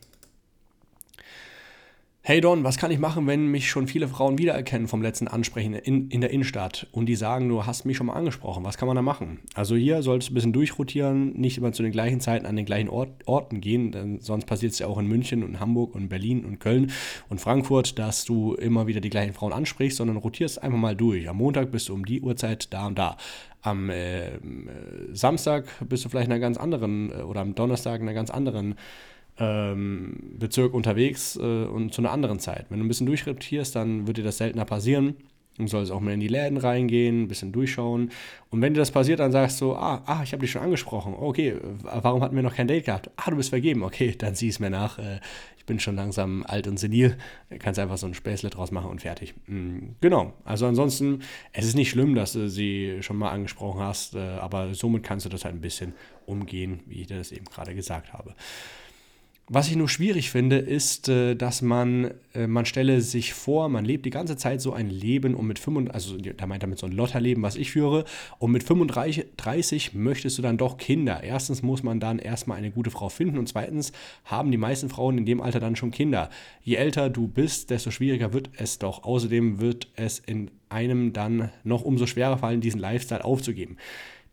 Hey Don, was kann ich machen, wenn mich schon viele Frauen wiedererkennen vom letzten Ansprechen in, in der Innenstadt und die sagen, du hast mich schon mal angesprochen, was kann man da machen? Also hier solltest du ein bisschen durchrotieren, nicht immer zu den gleichen Zeiten an den gleichen Ort, Orten gehen, denn sonst passiert es ja auch in München und Hamburg und Berlin und Köln und Frankfurt, dass du immer wieder die gleichen Frauen ansprichst, sondern rotierst einfach mal durch. Am Montag bist du um die Uhrzeit da und da. Am äh, Samstag bist du vielleicht in einer ganz anderen äh, oder am Donnerstag in einer ganz anderen ähm, Bezirk unterwegs äh, und zu einer anderen Zeit. Wenn du ein bisschen durchreptierst, dann wird dir das seltener passieren. Du sollst auch mehr in die Läden reingehen, ein bisschen durchschauen. Und wenn dir das passiert, dann sagst du, ah, ah ich habe dich schon angesprochen. Okay, warum hatten wir noch kein Date gehabt? Ah, du bist vergeben. Okay, dann sieh es mir nach. Äh, ich bin schon langsam alt und senil. Kannst einfach so ein Späßle draus machen und fertig. Mhm, genau. Also ansonsten, es ist nicht schlimm, dass du sie schon mal angesprochen hast, äh, aber somit kannst du das halt ein bisschen umgehen, wie ich dir das eben gerade gesagt habe. Was ich nur schwierig finde, ist, äh, dass man, äh, man stelle sich vor, man lebt die ganze Zeit so ein Leben und mit 35, also da meint er mit so ein Lotterleben, was ich führe, und mit 35 möchtest du dann doch Kinder. Erstens muss man dann erstmal eine gute Frau finden und zweitens haben die meisten Frauen in dem Alter dann schon Kinder. Je älter du bist, desto schwieriger wird es doch. Außerdem wird es in einem dann noch umso schwerer fallen, diesen Lifestyle aufzugeben.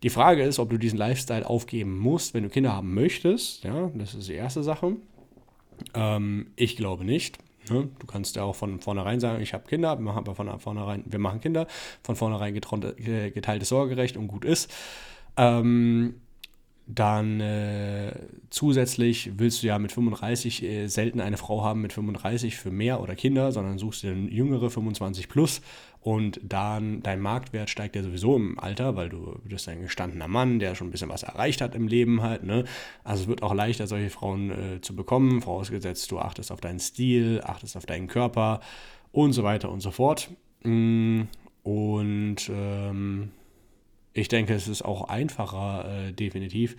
Die Frage ist, ob du diesen Lifestyle aufgeben musst, wenn du Kinder haben möchtest. Ja, das ist die erste Sache. Ähm, ich glaube nicht. Ne? Du kannst ja auch von vornherein sagen, ich habe Kinder, wir machen, von vornherein, wir machen Kinder, von vornherein geteiltes Sorgerecht und gut ist. Ähm, dann äh, zusätzlich willst du ja mit 35 äh, selten eine Frau haben mit 35 für mehr oder Kinder, sondern suchst dir eine jüngere 25 plus und dann dein Marktwert steigt ja sowieso im Alter, weil du bist ein gestandener Mann, der schon ein bisschen was erreicht hat im Leben halt. Ne? Also es wird auch leichter, solche Frauen äh, zu bekommen, vorausgesetzt du achtest auf deinen Stil, achtest auf deinen Körper und so weiter und so fort. Mm, und ähm, ich denke, es ist auch einfacher, äh, definitiv,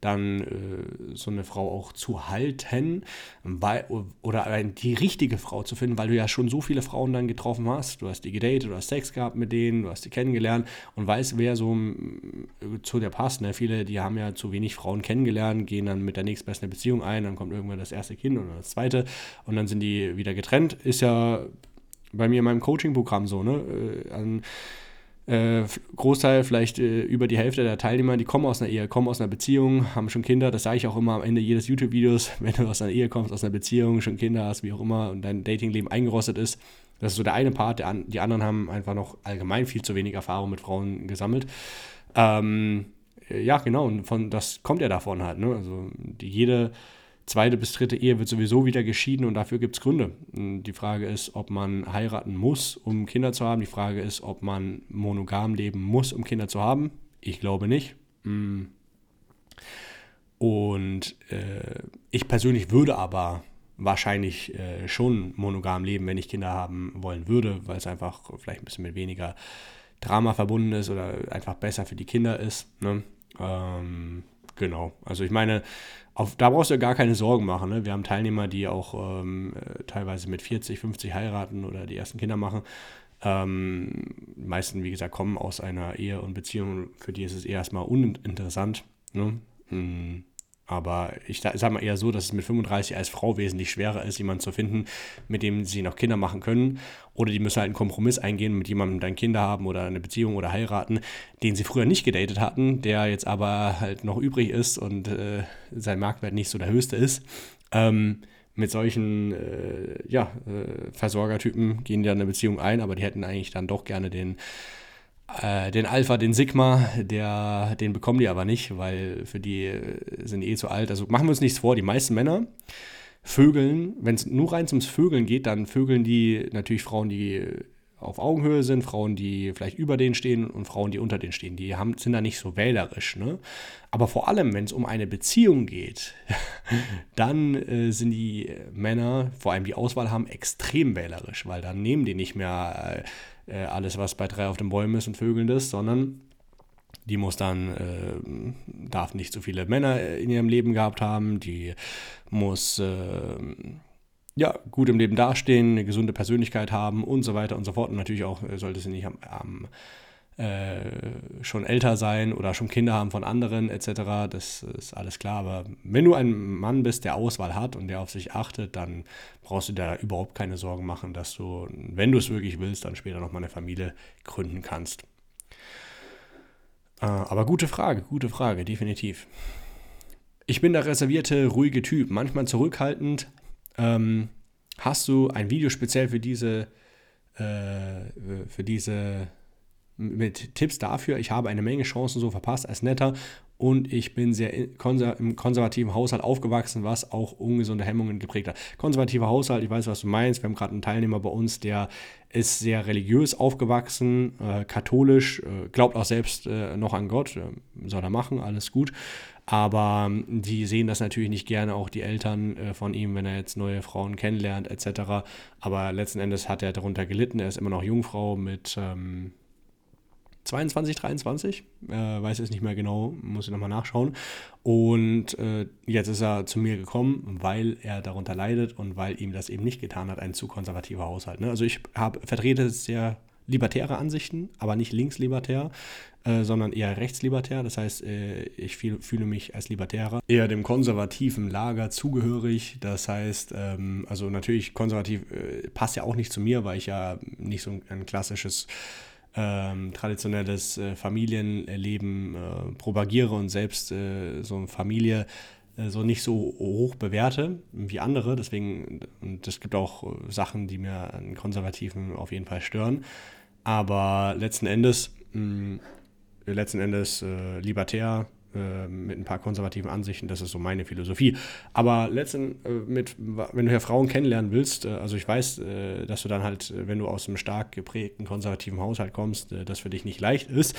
dann äh, so eine Frau auch zu halten weil, oder die richtige Frau zu finden, weil du ja schon so viele Frauen dann getroffen hast. Du hast die gedatet, du hast Sex gehabt mit denen, du hast die kennengelernt und weißt, wer so äh, zu dir passt. Ne? Viele, die haben ja zu wenig Frauen kennengelernt, gehen dann mit der nächstbesten Beziehung ein, dann kommt irgendwann das erste Kind oder das zweite und dann sind die wieder getrennt. Ist ja bei mir in meinem Coaching-Programm so, ne? Äh, an, äh, Großteil, vielleicht äh, über die Hälfte der Teilnehmer, die kommen aus einer Ehe, kommen aus einer Beziehung, haben schon Kinder. Das sage ich auch immer am Ende jedes YouTube-Videos. Wenn du aus einer Ehe kommst, aus einer Beziehung, schon Kinder hast, wie auch immer, und dein Datingleben eingerostet ist, das ist so der eine Part. Der, die anderen haben einfach noch allgemein viel zu wenig Erfahrung mit Frauen gesammelt. Ähm, ja, genau, und von, das kommt ja davon halt. Ne? Also die, jede zweite bis dritte Ehe wird sowieso wieder geschieden und dafür gibt es Gründe. Die Frage ist, ob man heiraten muss, um Kinder zu haben. Die Frage ist, ob man monogam leben muss, um Kinder zu haben. Ich glaube nicht. Mm. Und äh, ich persönlich würde aber wahrscheinlich äh, schon monogam leben, wenn ich Kinder haben wollen würde, weil es einfach vielleicht ein bisschen mit weniger Drama verbunden ist oder einfach besser für die Kinder ist. Ne? Ähm, genau. Also ich meine, auf, da brauchst du ja gar keine Sorgen machen. Ne? Wir haben Teilnehmer, die auch ähm, äh, teilweise mit 40, 50 heiraten oder die ersten Kinder machen. Ähm, die meisten, wie gesagt, kommen aus einer Ehe und Beziehung. Für die ist es eher erstmal uninteressant. Ne? Hm. Aber ich sage mal eher so, dass es mit 35 als Frau wesentlich schwerer ist, jemanden zu finden, mit dem sie noch Kinder machen können. Oder die müssen halt einen Kompromiss eingehen, mit jemandem dann Kinder haben oder eine Beziehung oder heiraten, den sie früher nicht gedatet hatten, der jetzt aber halt noch übrig ist und äh, sein Marktwert nicht so der höchste ist. Ähm, mit solchen äh, ja, äh, Versorgertypen gehen die dann eine Beziehung ein, aber die hätten eigentlich dann doch gerne den äh, den Alpha, den Sigma, der, den bekommen die aber nicht, weil für die äh, sind eh zu alt. Also machen wir uns nichts vor, die meisten Männer vögeln, wenn es nur rein zum Vögeln geht, dann vögeln die natürlich Frauen, die auf Augenhöhe sind, Frauen, die vielleicht über denen stehen und Frauen, die unter denen stehen. Die haben, sind da nicht so wählerisch. Ne? Aber vor allem, wenn es um eine Beziehung geht, dann äh, sind die Männer, vor allem die Auswahl haben, extrem wählerisch, weil dann nehmen die nicht mehr äh, äh, alles, was bei drei auf den Bäumen ist und Vögeln ist, sondern die muss dann, äh, darf nicht so viele Männer in ihrem Leben gehabt haben, die muss äh, ja, gut im Leben dastehen, eine gesunde Persönlichkeit haben und so weiter und so fort. Und natürlich auch äh, sollte sie nicht am, am äh, schon älter sein oder schon Kinder haben von anderen etc. Das ist alles klar. Aber wenn du ein Mann bist, der Auswahl hat und der auf sich achtet, dann brauchst du da überhaupt keine Sorgen machen, dass du, wenn du es wirklich willst, dann später nochmal eine Familie gründen kannst. Äh, aber gute Frage, gute Frage, definitiv. Ich bin der reservierte, ruhige Typ, manchmal zurückhaltend. Ähm, hast du ein Video speziell für diese, äh, für diese mit Tipps dafür, ich habe eine Menge Chancen so verpasst als Netter und ich bin sehr im konservativen Haushalt aufgewachsen, was auch ungesunde Hemmungen geprägt hat. Konservativer Haushalt, ich weiß, was du meinst. Wir haben gerade einen Teilnehmer bei uns, der ist sehr religiös aufgewachsen, äh, katholisch, äh, glaubt auch selbst äh, noch an Gott, äh, soll er machen, alles gut. Aber ähm, die sehen das natürlich nicht gerne, auch die Eltern äh, von ihm, wenn er jetzt neue Frauen kennenlernt, etc. Aber letzten Endes hat er darunter gelitten. Er ist immer noch Jungfrau mit. Ähm, 22, 23, äh, weiß es nicht mehr genau, muss ich nochmal nachschauen. Und äh, jetzt ist er zu mir gekommen, weil er darunter leidet und weil ihm das eben nicht getan hat, ein zu konservativer Haushalt. Ne? Also ich hab, vertrete sehr libertäre Ansichten, aber nicht linkslibertär, äh, sondern eher rechtslibertär. Das heißt, äh, ich fühl, fühle mich als Libertärer eher dem konservativen Lager zugehörig. Das heißt, ähm, also natürlich konservativ äh, passt ja auch nicht zu mir, weil ich ja nicht so ein, ein klassisches ähm, traditionelles äh, Familienleben äh, propagiere und selbst äh, so eine Familie äh, so nicht so hoch bewerte wie andere. Deswegen, und es gibt auch äh, Sachen, die mir an Konservativen auf jeden Fall stören. Aber letzten Endes, mh, letzten Endes äh, libertär, äh, mit ein paar konservativen Ansichten, das ist so meine Philosophie. Aber letzten, äh, mit, wenn du ja Frauen kennenlernen willst, äh, also ich weiß, äh, dass du dann halt, äh, wenn du aus einem stark geprägten konservativen Haushalt kommst, das für dich nicht leicht ist.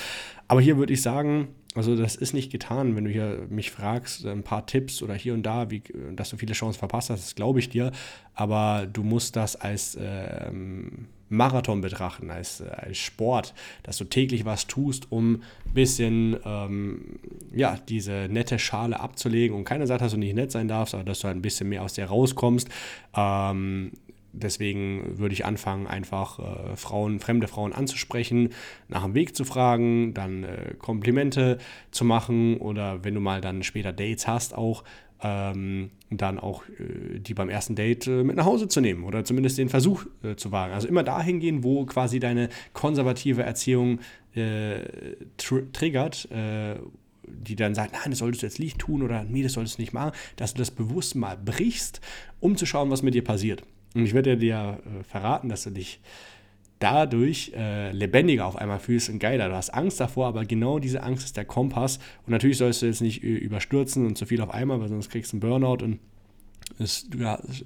Aber hier würde ich sagen, Also das ist nicht getan, wenn du hier mich fragst, ein paar Tipps oder hier und da, wie, dass du viele Chancen verpasst hast, das glaube ich dir. Aber du musst das als ähm, Marathon betrachten, als, als Sport, dass du täglich was tust, um ein bisschen ähm, ja, diese nette Schale abzulegen. Und keiner sagt, dass du nicht nett sein darfst, aber dass du halt ein bisschen mehr aus der rauskommst. Ähm, deswegen würde ich anfangen, einfach äh, Frauen, fremde Frauen anzusprechen, nach dem Weg zu fragen, dann äh, Komplimente zu machen oder wenn du mal dann später Dates hast, auch ähm, dann auch äh, die beim ersten Date äh, mit nach Hause zu nehmen oder zumindest den Versuch äh, zu wagen. Also immer dahin gehen, wo quasi deine konservative Erziehung äh, tr triggert die dann sagt, nein, das solltest du jetzt nicht tun oder nee, das solltest du nicht machen, dass du das bewusst mal brichst, um zu schauen, was mit dir passiert. Und ich werde dir äh, verraten, dass du dich dadurch äh, lebendiger auf einmal fühlst und geiler. Du hast Angst davor, aber genau diese Angst ist der Kompass. Und natürlich sollst du jetzt nicht überstürzen und zu viel auf einmal, weil sonst kriegst du einen Burnout und es, du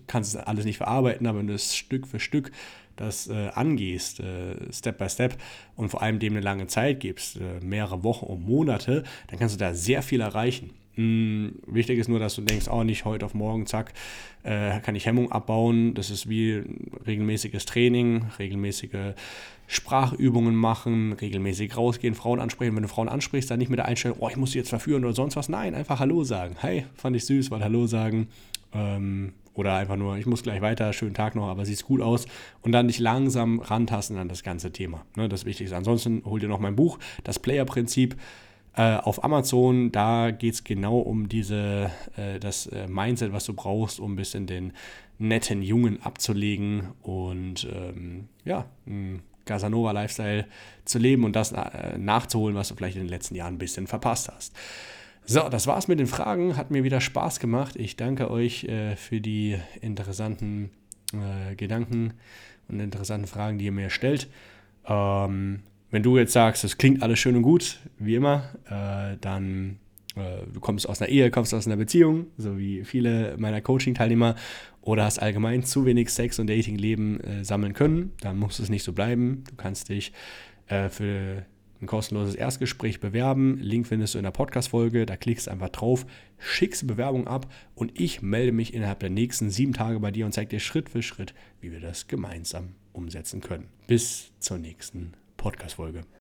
kannst es alles nicht verarbeiten, aber wenn du es Stück für Stück das äh, angehst, äh, Step by Step und vor allem dem eine lange Zeit gibst, äh, mehrere Wochen und Monate, dann kannst du da sehr viel erreichen. Hm, wichtig ist nur, dass du denkst, oh, nicht heute auf morgen, zack, äh, kann ich Hemmung abbauen. Das ist wie regelmäßiges Training, regelmäßige Sprachübungen machen, regelmäßig rausgehen, Frauen ansprechen. Wenn du Frauen ansprichst, dann nicht mit der Einstellung, oh, ich muss sie jetzt verführen oder sonst was. Nein, einfach Hallo sagen. Hey, fand ich süß, weil Hallo sagen. Ähm, oder einfach nur, ich muss gleich weiter, schönen Tag noch, aber sieht gut aus. Und dann dich langsam rantasten an das ganze Thema. Ne, das Wichtigste. Ansonsten hol dir noch mein Buch, das Player-Prinzip. Äh, auf Amazon, da geht es genau um diese, äh, das äh, Mindset, was du brauchst, um ein bisschen den netten Jungen abzulegen und ähm, ja, einen Casanova-Lifestyle zu leben und das äh, nachzuholen, was du vielleicht in den letzten Jahren ein bisschen verpasst hast. So, das war's mit den Fragen. Hat mir wieder Spaß gemacht. Ich danke euch äh, für die interessanten äh, Gedanken und interessanten Fragen, die ihr mir stellt. Ähm, wenn du jetzt sagst, das klingt alles schön und gut, wie immer, äh, dann äh, du kommst aus einer Ehe, kommst aus einer Beziehung, so wie viele meiner Coaching-Teilnehmer, oder hast allgemein zu wenig Sex und Dating-Leben äh, sammeln können, dann muss es nicht so bleiben. Du kannst dich äh, für ein kostenloses Erstgespräch bewerben. Link findest du in der Podcast-Folge. Da klickst du einfach drauf, schickst Bewerbung ab und ich melde mich innerhalb der nächsten sieben Tage bei dir und zeige dir Schritt für Schritt, wie wir das gemeinsam umsetzen können. Bis zur nächsten Podcast-Folge.